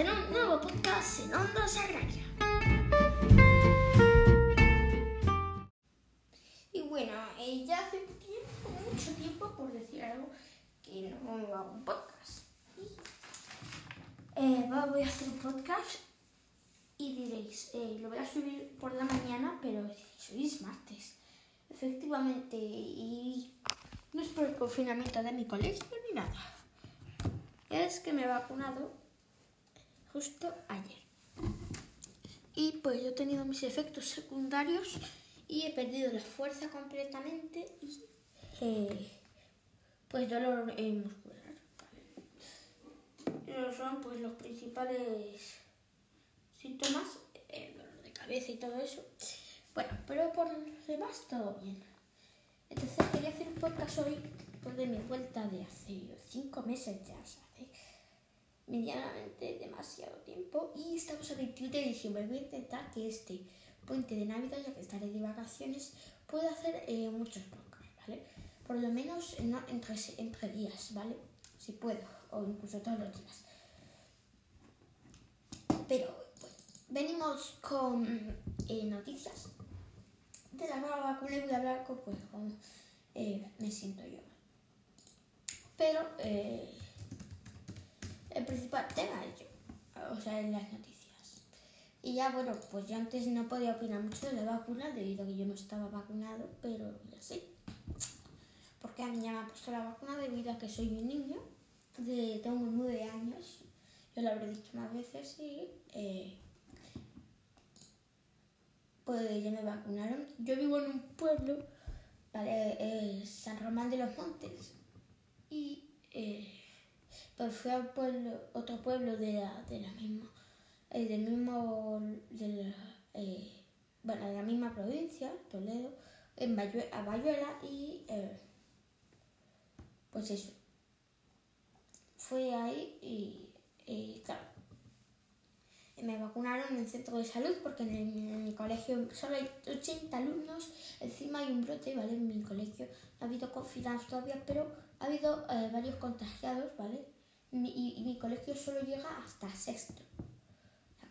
en un nuevo podcast en Ondas Agraria. Y bueno, eh, ya hace tiempo, mucho tiempo, por decir algo, que no hago un podcast. Eh, voy a hacer un podcast y diréis, eh, lo voy a subir por la mañana, pero es martes. Efectivamente, y no es por el confinamiento de mi colegio ni nada. Es que me he vacunado justo ayer. Y pues yo he tenido mis efectos secundarios y he perdido la fuerza completamente y eh, pues dolor muscular. Esos son pues los principales síntomas, el dolor de cabeza y todo eso. Bueno, pero por lo demás todo bien. Entonces quería hacer un podcast hoy pues, de mi vuelta de hace cinco meses ya, medianamente demasiado tiempo. Y estamos a 21 de diciembre. Voy a intentar que este puente de Navidad, ya que estaré de vacaciones, pueda hacer eh, muchos podcasts, ¿vale? Por lo menos no, entre, días, ¿vale? Si puedo, o incluso todos los días. Pero pues, venimos con eh, noticias de la nueva vacuna y voy a hablar con pues, eh, me siento yo. Pero el principal tema es yo, o sea, en las noticias. Y ya, bueno, pues yo antes no podía opinar mucho de la vacuna debido a que yo no estaba vacunado, pero ya sé. Porque a mí ya me ha puesto la vacuna debido a que soy un niño, de, tengo nueve años, yo lo habré dicho más veces y eh, pues ya me vacunaron. Yo vivo en un pueblo, ¿vale? San Román de los Montes. Y eh, pues fui a pueblo, otro pueblo de la, de la misma, eh, del mismo, de la, eh, bueno, de la misma provincia, Toledo, en a Bayuela y pues eso. Fui ahí y claro, me vacunaron en el centro de salud porque en, mi colegio solo hay 80 alumnos, encima hay un brote, ¿vale? En mi colegio no ha habido confianza todavía, pero ha habido eh, varios contagiados, ¿vale? Y, mi colegio solo llega hasta sexto.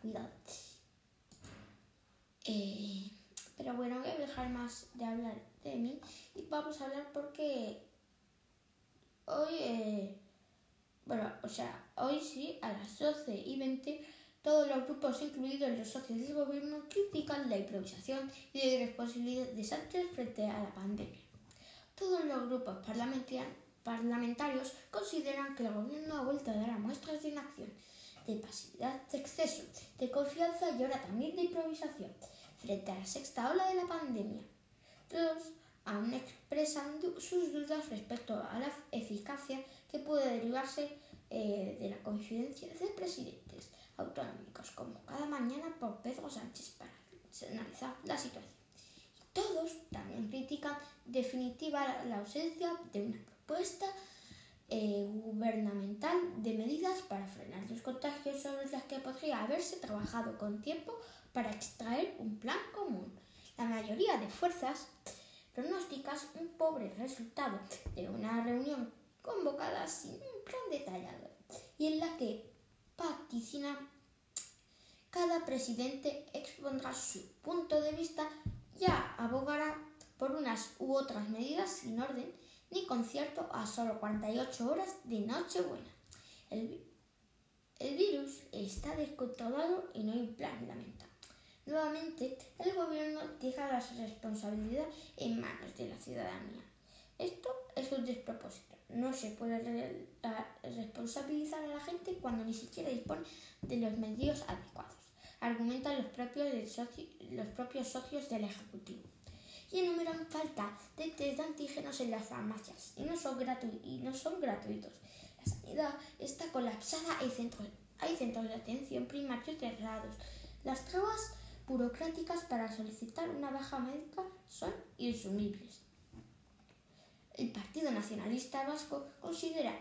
cuidado. Eh, pero bueno, voy a dejar más de hablar de mí y vamos a hablar porque hoy, eh, bueno, o sea, hoy sí, a las 12 y 20 todos los grupos, incluidos los socios del gobierno, critican la improvisación y la irresponsabilidad de Sánchez frente a la pandemia. Todos los grupos parlamentarios consideran que el gobierno ha vuelto a dar muestras de inacción, de pasividad, de exceso, de confianza y ahora también de improvisación frente a la sexta ola de la pandemia. Todos aún expresan sus dudas respecto a la eficacia que puede derivarse eh, de la coincidencia de presidentes autonómicos, como cada mañana por Pedro Sánchez para analizar la situación. todos también critican definitiva la ausencia de una propuesta eh, gubernamental de medidas para frenar los contagios sobre las que podría haberse trabajado con tiempo para extraer un plan común. La mayoría de fuerzas pronósticas un pobre resultado de una reunión convocada sin un plan detallado y en la que vaticina, cada presidente expondrá su punto de vista, ya abogará por unas u otras medidas sin orden ni concierto a solo 48 horas de Nochebuena. El, virus está descontrolado y no hay plan lamentable. Nuevamente, el gobierno deja la responsabilidad en manos de la ciudadanía. Esto es un despropósito. No se puede responsabilizar a la gente cuando ni siquiera dispone de los medios adecuados, argumentan los propios socios del Ejecutivo. Y enumeran falta de test de antígenos en las farmacias y no son, y gratuitos. La sanidad está colapsada, hay centros, hay centros de atención primarios cerrados. Las trabas burocráticas para solicitar una baja médica son insumibles el Partido Nacionalista Vasco considera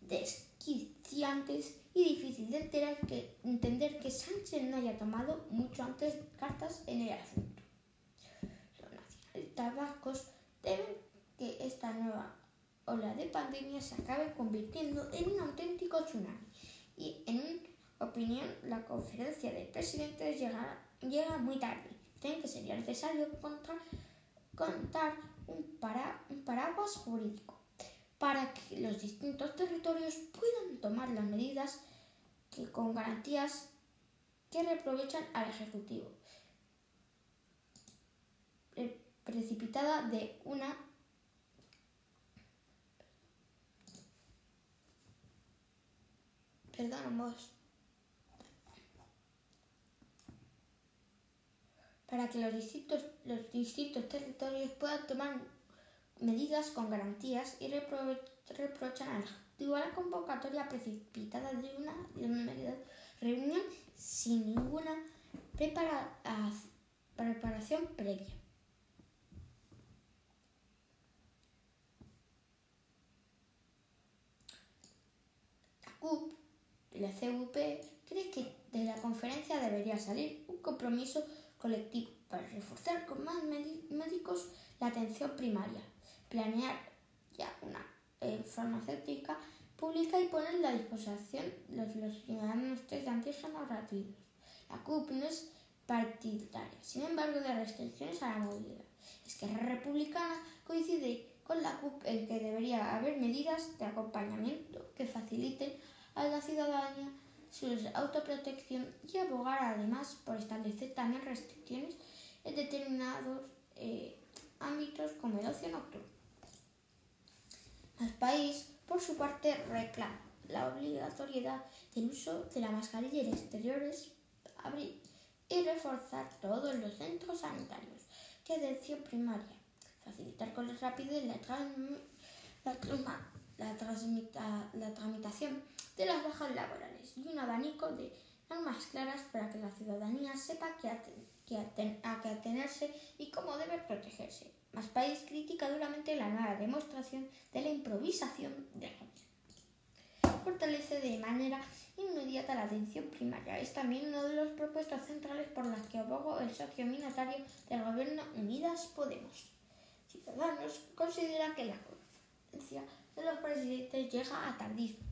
desquiciantes y difícil de entender que Sánchez no haya tomado mucho antes cartas en el asunto. Vascos temen que esta nueva ola de pandemia se acabe convirtiendo en un auténtico tsunami y en opinión, la conferencia de presidentes llega, llega muy tarde. Creen que sería necesario contar, contar un, para, un paraguas jurídico para que los distintos territorios puedan tomar las medidas que con garantías que reprovechan al Ejecutivo. Precipitada de una Perdón, Para que los distintos, los distintos territorios puedan tomar medidas con garantías y reprochan al Ejecutivo la convocatoria precipitada de una, de una reunión sin ninguna preparación previa. CUP, la CUP, cree que de la conferencia debería salir un compromiso colectivo para reforzar con más médicos la atención primaria, planear ya una eh, farmacéutica pública y poner a disposición los, los ciudadanos test de antígenos rápidos. La CUP no es partidaria, sin embargo, de restricciones a la movilidad. Es que la Republicana coincide con la CUP en que debería haber medidas de acompañamiento que faciliten a la ciudadanía su autoprotección y abogar además por establecer también restricciones en determinados eh, ámbitos como el ocio nocturno. El país, por su parte, reclama la obligatoriedad del uso de la mascarilla en exteriores, abrir y reforzar todos los centros sanitarios de atención primaria, facilitar con rapidez la, la, tramitación de las bajas laborales y un abanico de normas claras para que la ciudadanía sepa qué, a qué atenerse y cómo debe protegerse. Más País critica duramente la nueva demostración de la improvisación del gobierno. Fortalece de manera inmediata la atención primaria. Es también una de las propuestas centrales por las que abogó el socio minatario del gobierno Unidas Podemos. Ciudadanos considera que la conferencia los presidentes llega a tardismo.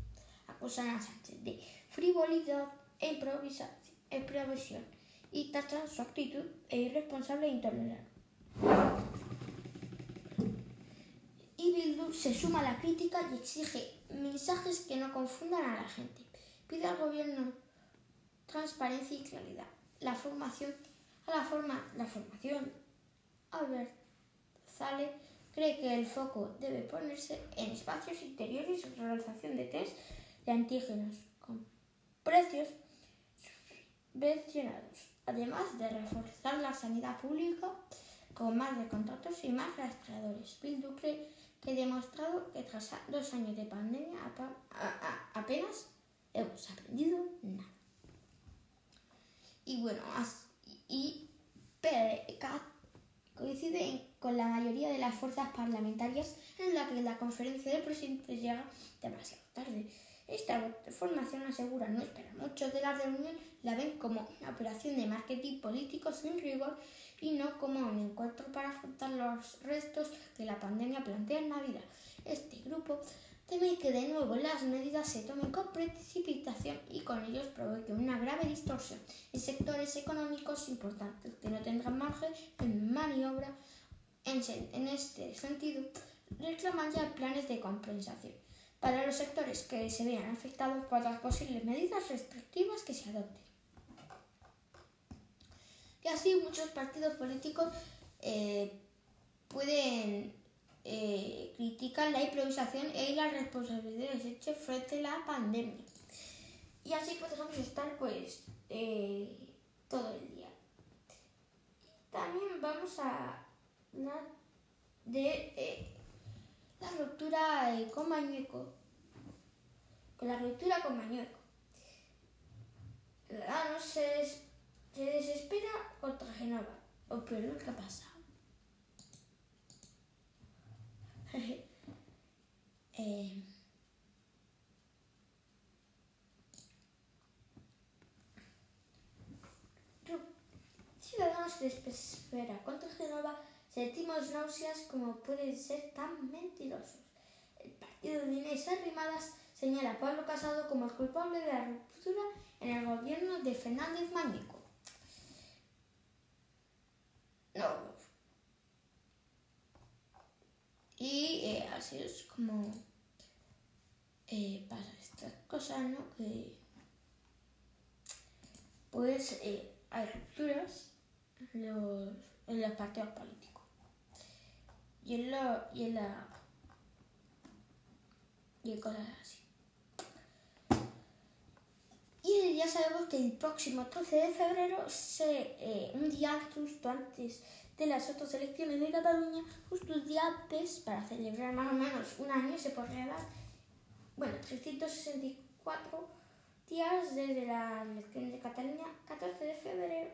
Acusan a Sánchez de frivolidad e improvisación y tachan su actitud e irresponsable e intolerante. Y Bildu se suma a la crítica y exige mensajes que no confundan a la gente. Pide al gobierno transparencia y claridad. La formación, a la forma, la formación. Albert Zale cree que el foco debe ponerse en espacios interiores y realización de test de antígenos con precios subvencionados, además de reforzar la sanidad pública con más de contratos y más rastreadores. Bildu cree que he demostrado que tras dos años de pandemia apenas hemos aprendido nada. Y bueno, y PDK coincide con la mayoría de las fuerzas parlamentarias en la que la conferencia de presidentes llega demasiado tarde. Esta formación asegura no esperar mucho de la reunión, la ven como una operación de marketing político sin rigor y no como un encuentro para afrontar los restos que la pandemia plantea en la vida. Este grupo teme que de nuevo las medidas se tomen con precipitación y con ellos provoque una grave distorsión en sectores económicos importantes que no tendrán margen de maniobra. En, este sentido, reclaman ya planes de compensación para los sectores que se vean afectados por las posibles medidas restrictivas que se adopten. Y así muchos partidos políticos eh, pueden eh, criticar la improvisación e las responsabilidades hechas frente a la pandemia. Y así podemos estar pues eh, todo el día. También vamos a hablar de la ruptura con Mañueco. Con la ruptura con Mañueco. no se, se desespera contra Genova. O peor, ¿qué ha pasado? Eh, Ciudadanos se desespera contra Genova Sentimos náuseas como pueden ser tan mentirosos. El partido de Inés Arrimadas señala a Pablo Casado como el culpable de la ruptura en el gobierno de Fernández Mañeco. No. Como eh, pasa estas cosas, ¿no? Que pues eh, hay rupturas en los, en los partidos políticos. Y en, lo, y en la y cosas así. Y ya sabemos que el próximo 13 de febrero, se, eh, un día justo antes de las otras elecciones de Cataluña, justo un día antes, para celebrar más o menos un año, se podría dar, bueno, 364 días desde la elección de Cataluña, 14 de febrero,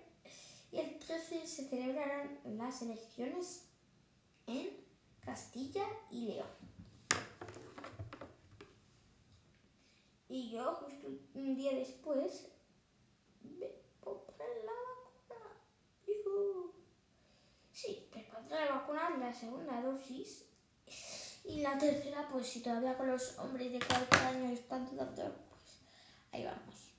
y el 13 se celebrarán las elecciones en Castilla y León. Y yo, justo un día después, me pondré la vacuna. Sí, te pondré la vacuna, la segunda dosis. Y la tercera, pues si todavía con los hombres de 40 años están dudando, pues ahí vamos.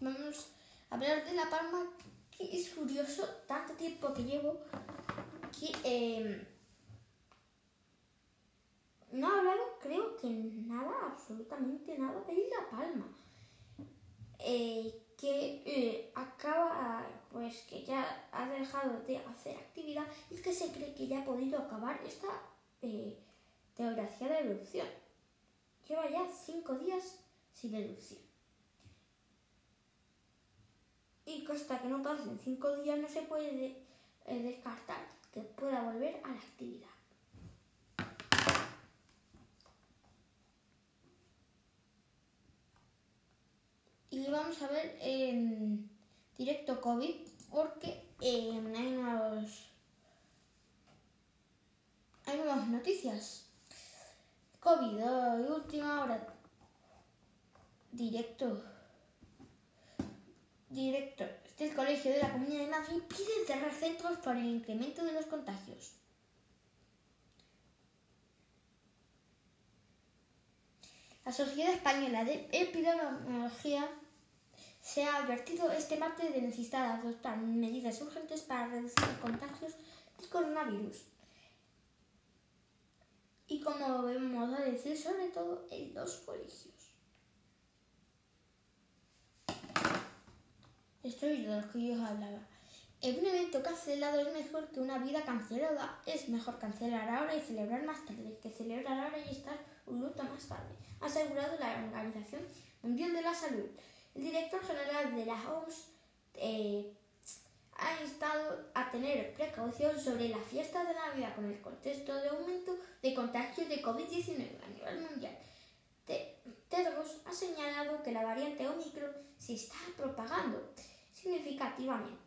Vamos a hablar de La Palma, que es curioso, tanto tiempo que llevo, que... Eh, no ha hablado, creo que nada, absolutamente nada de La Palma. Eh, que eh, acaba, pues que ya ha dejado de hacer actividad y que se cree que ya ha podido acabar esta eh, de erupción. Lleva ya cinco días sin erupción. Y hasta que no pasen cinco días no se puede descartar que pueda volver a la actividad. Y vamos a ver en directo COVID porque hay nuevos hay nuevas noticias. COVID, hoy, última hora. Directo. Directo. Este colegio de la Comunidad de Madrid pide cerrar centros por el incremento de los contagios. La Sociedad Española de Epidemiología se ha advertido este martes de necesidad de adoptar medidas urgentes para reducir los contagios del coronavirus. Y como vemos a decir, sobre todo en los colegios. Esto es de lo que yo hablaba. Un evento cancelado es mejor que una vida cancelada. Es mejor cancelar ahora y celebrar más tarde que celebrar ahora y estar un luto más tarde, ha asegurado la Organización Mundial de la Salud. El director general de la OMS eh, ha instado a tener precaución sobre la fiesta de Navidad con el contexto de aumento de contagios de COVID-19 a nivel mundial. Tedros ha señalado que la variante Omicron se está propagando significativamente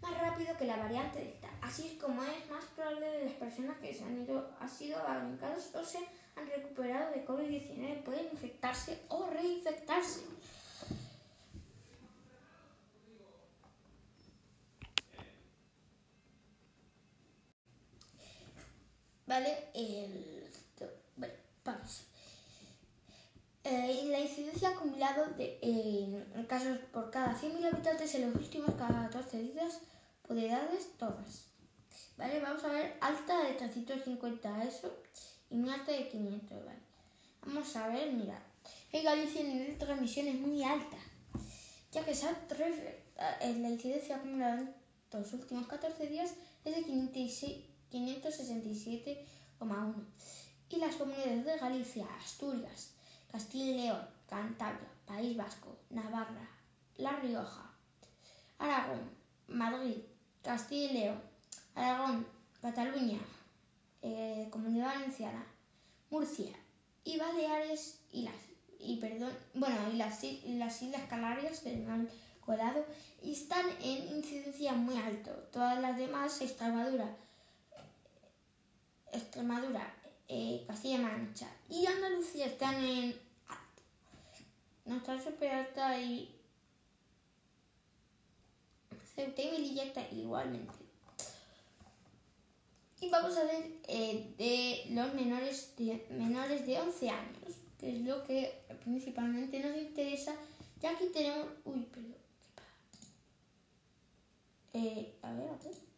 más rápido que la variante Delta. Así como es más probable que las personas que se han ido, han sido arrancadas o se han recuperado de COVID-19 pueden infectarse o reinfectarse. Vale, el, bueno, vamos. Eh, la incidencia acumulada de eh, casos por cada 100.000 habitantes en los últimos 14 días por edades todas. Vale, vamos a ver alta de 350 eso y muy alta de 500, ¿vale? Vamos a ver, mirad. En Galicia el nivel de transmisión es muy alta, ya que eh, la incidencia acumulada en los últimos 14 días es de 567,1. Y las comunidades de Galicia, Asturias, Castilla y León, Cantabria, País Vasco, Navarra, La Rioja, Aragón, Madrid, Castilla y León, Aragón, Cataluña, eh, Comunidad Valenciana, Murcia y Baleares y las y perdón, bueno, y las, las Islas Canarias me han colado están en incidencia muy alto. Todas las demás, Extremadura, Extremadura, eh, Castilla-La Mancha y Andalucía están en alto. No está súper alta y Ceuta y Melilla igualmente. Y vamos a ver eh, de los menores de, menores de 11 años, que es lo que principalmente nos interesa. Ya aquí tenemos... Uy, perdón. Eh, a ver, a ver.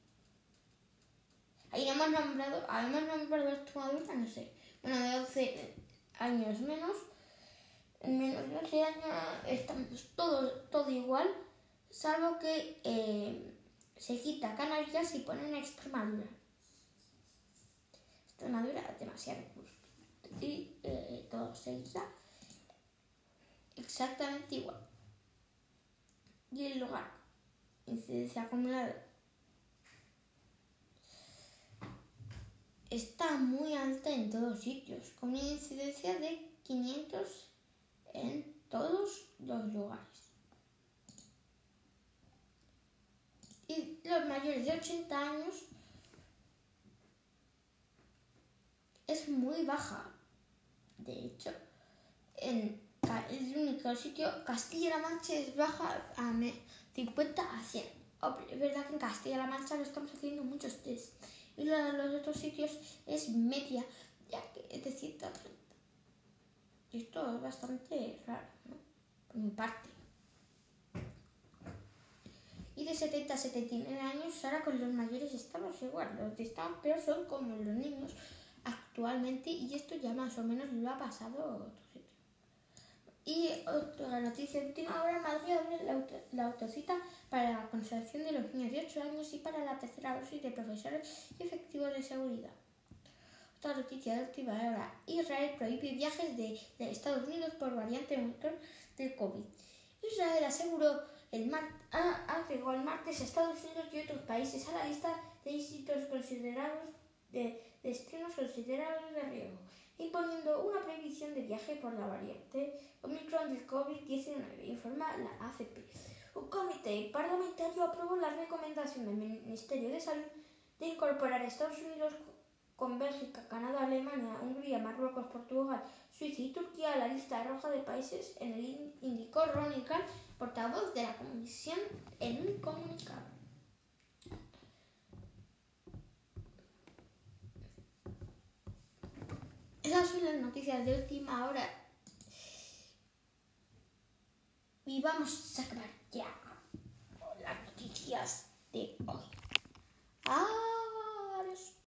Ahí hemos nombrado, hemos nombrado a no sé. Bueno, de 11 años menos. En menos de 11 años estamos todo, todo igual, salvo que eh, se quita Canarias y ponen Extremadura. Extremadura demasiado. Y eh, todo se quita exactamente igual. Y el lugar, incidencia acumulada, está muy alta en todos sitios, con una incidencia de 500 en todos los lugares. Y los mayores de 80 años es muy baja. De hecho, en el único sitio, Castilla-La Mancha es baja a 50 a 100. Es verdad que en Castilla-La Mancha lo estamos haciendo muchos test. Y los otros sitios es media, ya que es de 130. Y esto es bastante raro, ¿no? Por mi parte. Y de 70 a 79 años, ahora con los mayores estamos igual. Los que están peor son como los niños actualmente y esto ya más o menos lo ha pasado a otro sitio. Y otra noticia última, ahora Madrid abre la, autocita para la conservación de los niños de 8 años y para la tercera dosis de profesores y efectivos de seguridad. Otra noticia última hora. Israel prohíbe viajes de, Estados Unidos por variante del COVID. Israel aseguró el mar, agregó el martes Estados Unidos y otros países a la lista de institutos considerados de destinos considerados de riesgo, imponiendo una prohibición de viaje por la variante Omicron del COVID-19, informa la AFP. Un comité parlamentario aprobó la recomendación del Ministerio de Salud de incorporar a Estados Unidos con Bélgica, Canadá, Alemania, Hungría, Marruecos, Portugal, Suiza y Turquía a la lista roja de países, en el indicó Ronnie portavoz de la Comisión, en un comunicado. Esas son las noticias de última hora. Y vamos a acabar ya con las noticias de hoy. ¡Ah!